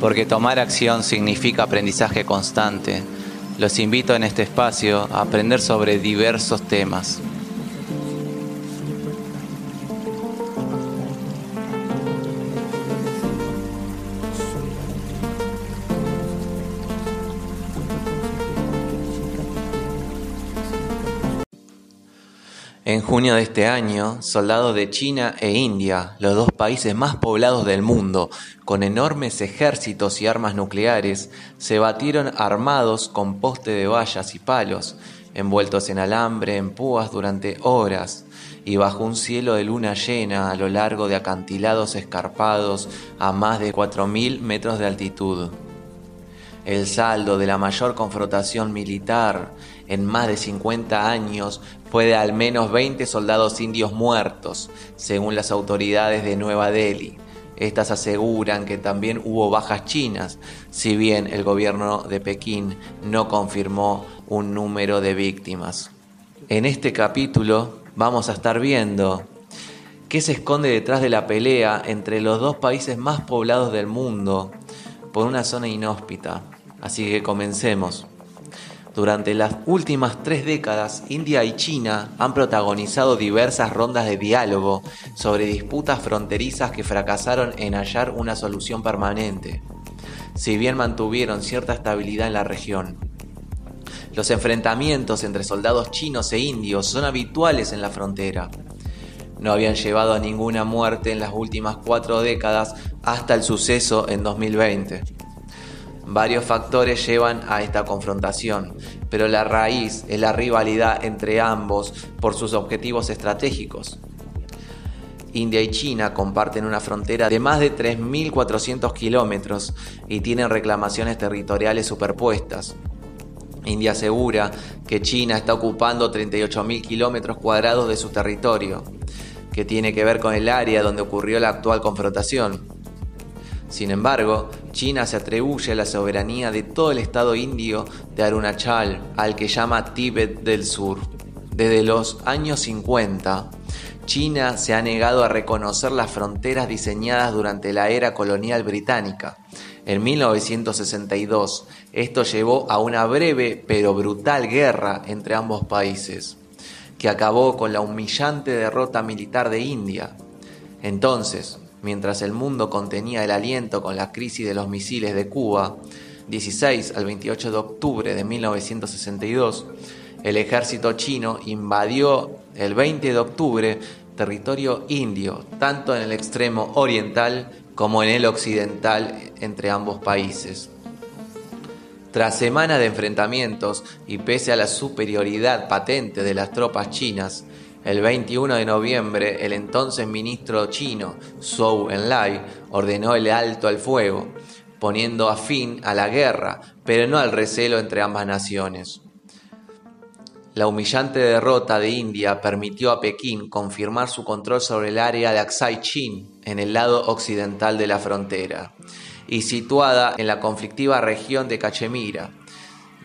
porque tomar acción significa aprendizaje constante. Los invito en este espacio a aprender sobre diversos temas. En junio de este año, soldados de China e India, los dos países más poblados del mundo, con enormes ejércitos y armas nucleares, se batieron armados con poste de vallas y palos, envueltos en alambre, en púas durante horas, y bajo un cielo de luna llena a lo largo de acantilados escarpados a más de 4.000 metros de altitud. El saldo de la mayor confrontación militar en más de 50 años fue de al menos 20 soldados indios muertos, según las autoridades de Nueva Delhi. Estas aseguran que también hubo bajas chinas, si bien el gobierno de Pekín no confirmó un número de víctimas. En este capítulo vamos a estar viendo qué se esconde detrás de la pelea entre los dos países más poblados del mundo por una zona inhóspita. Así que comencemos. Durante las últimas tres décadas, India y China han protagonizado diversas rondas de diálogo sobre disputas fronterizas que fracasaron en hallar una solución permanente, si bien mantuvieron cierta estabilidad en la región. Los enfrentamientos entre soldados chinos e indios son habituales en la frontera. No habían llevado a ninguna muerte en las últimas cuatro décadas hasta el suceso en 2020. Varios factores llevan a esta confrontación, pero la raíz es la rivalidad entre ambos por sus objetivos estratégicos. India y China comparten una frontera de más de 3.400 kilómetros y tienen reclamaciones territoriales superpuestas. India asegura que China está ocupando 38.000 kilómetros cuadrados de su territorio, que tiene que ver con el área donde ocurrió la actual confrontación. Sin embargo, China se atribuye la soberanía de todo el estado indio de Arunachal, al que llama Tíbet del Sur. Desde los años 50, China se ha negado a reconocer las fronteras diseñadas durante la era colonial británica. En 1962, esto llevó a una breve pero brutal guerra entre ambos países, que acabó con la humillante derrota militar de India. Entonces, mientras el mundo contenía el aliento con la crisis de los misiles de Cuba, 16 al 28 de octubre de 1962, el ejército chino invadió el 20 de octubre territorio indio, tanto en el extremo oriental como en el occidental entre ambos países. Tras semanas de enfrentamientos y pese a la superioridad patente de las tropas chinas, el 21 de noviembre, el entonces ministro chino Zhou Enlai ordenó el alto al fuego, poniendo a fin a la guerra, pero no al recelo entre ambas naciones. La humillante derrota de India permitió a Pekín confirmar su control sobre el área de Aksai Chin, en el lado occidental de la frontera, y situada en la conflictiva región de Cachemira,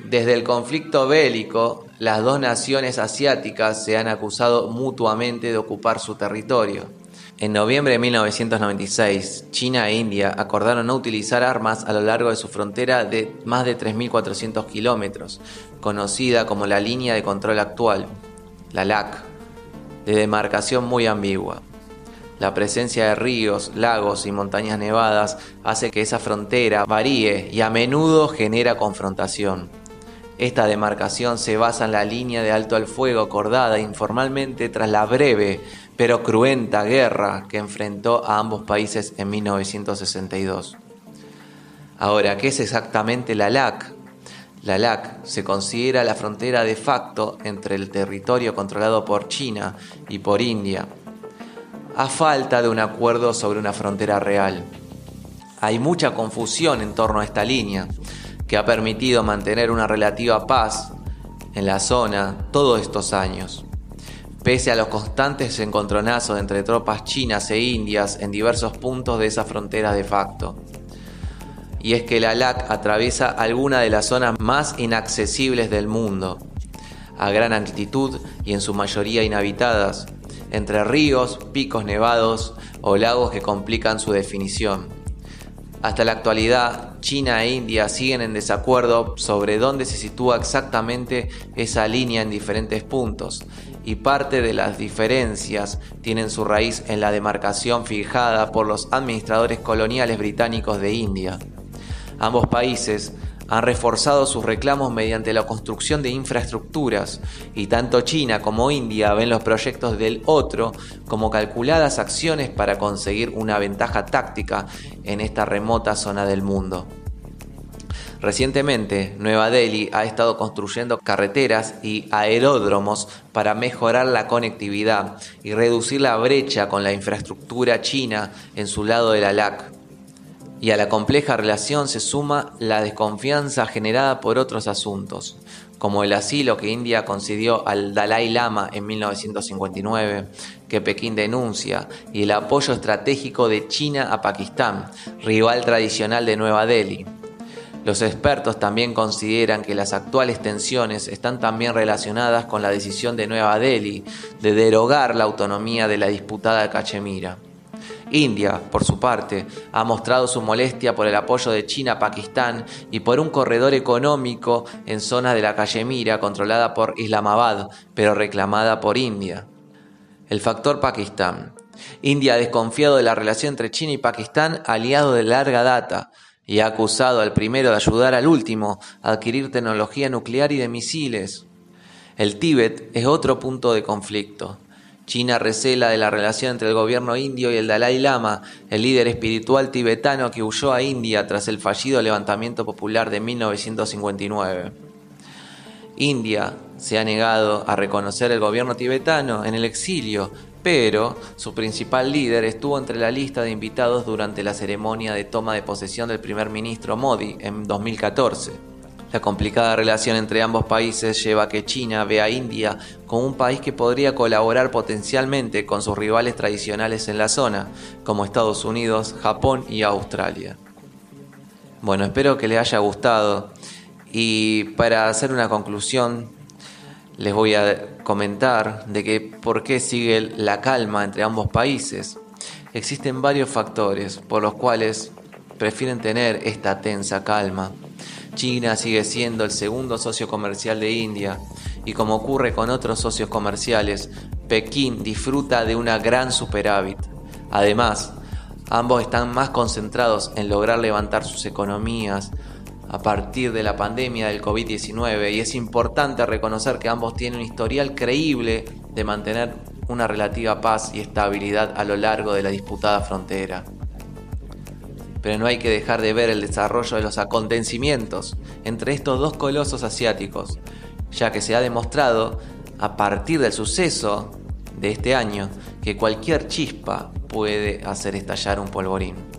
desde el conflicto bélico, las dos naciones asiáticas se han acusado mutuamente de ocupar su territorio. En noviembre de 1996, China e India acordaron no utilizar armas a lo largo de su frontera de más de 3.400 kilómetros, conocida como la línea de control actual, la LAC, de demarcación muy ambigua. La presencia de ríos, lagos y montañas nevadas hace que esa frontera varíe y a menudo genera confrontación. Esta demarcación se basa en la línea de alto al fuego acordada informalmente tras la breve pero cruenta guerra que enfrentó a ambos países en 1962. Ahora, ¿qué es exactamente la LAC? La LAC se considera la frontera de facto entre el territorio controlado por China y por India, a falta de un acuerdo sobre una frontera real. Hay mucha confusión en torno a esta línea, que ha permitido mantener una relativa paz en la zona todos estos años. Pese a los constantes encontronazos entre tropas chinas e indias en diversos puntos de esa frontera de facto. Y es que la LAC atraviesa algunas de las zonas más inaccesibles del mundo, a gran altitud y en su mayoría inhabitadas, entre ríos, picos nevados o lagos que complican su definición Hasta la actualidad, China e India siguen en desacuerdo sobre dónde se sitúa exactamente esa línea en diferentes puntos, y parte de las diferencias tienen su raíz en la demarcación fijada por los administradores coloniales británicos de India. Ambos países han reforzado sus reclamos mediante la construcción de infraestructuras y tanto China como India ven los proyectos del otro como calculadas acciones para conseguir una ventaja táctica en esta remota zona del mundo. Recientemente, Nueva Delhi ha estado construyendo carreteras y aeródromos para mejorar la conectividad y reducir la brecha con la infraestructura china en su lado de la LAC y a la compleja relación se suma la desconfianza generada por otros asuntos, como el asilo que India concedió al Dalai Lama en 1959, que Pekín denuncia, y el apoyo estratégico de China a Pakistán, rival tradicional de Nueva Delhi. Los expertos también consideran que las actuales tensiones están también relacionadas con la decisión de Nueva Delhi de derogar la autonomía de la disputada Cachemira. India, por su parte, ha mostrado su molestia por el apoyo de China a Pakistán y por un corredor económico en zonas de la Cachemira controlada por Islamabad, pero reclamada por India. El factor Pakistán. India ha desconfiado de la relación entre China y Pakistán, aliado de larga data, y ha acusado al primero de ayudar al último a adquirir tecnología nuclear y de misiles. El Tíbet es otro punto de conflicto. China recela de la relación entre el gobierno indio y el Dalai Lama, el líder espiritual tibetano que huyó a India tras el fallido levantamiento popular de 1959. India se ha negado a reconocer el gobierno tibetano en el exilio, pero su principal líder estuvo entre la lista de invitados durante la ceremonia de toma de posesión del primer ministro Modi en 2014. La complicada relación entre ambos países lleva a que China vea a India como un país que podría colaborar potencialmente con sus rivales tradicionales en la zona, como Estados Unidos, Japón y Australia. Bueno, espero que les haya gustado y para hacer una conclusión les voy a comentar de que por qué sigue la calma entre ambos países. Existen varios factores por los cuales prefieren tener esta tensa calma. China sigue siendo el segundo socio comercial de India y como ocurre con otros socios comerciales, Pekín disfruta de una gran superávit. Además, ambos están más concentrados en lograr levantar sus economías a partir de la pandemia del COVID-19 y es importante reconocer que ambos tienen un historial creíble de mantener una relativa paz y estabilidad a lo largo de la disputada frontera pero no hay que dejar de ver el desarrollo de los acontecimientos entre estos dos colosos asiáticos, ya que se ha demostrado, a partir del suceso de este año, que cualquier chispa puede hacer estallar un polvorín.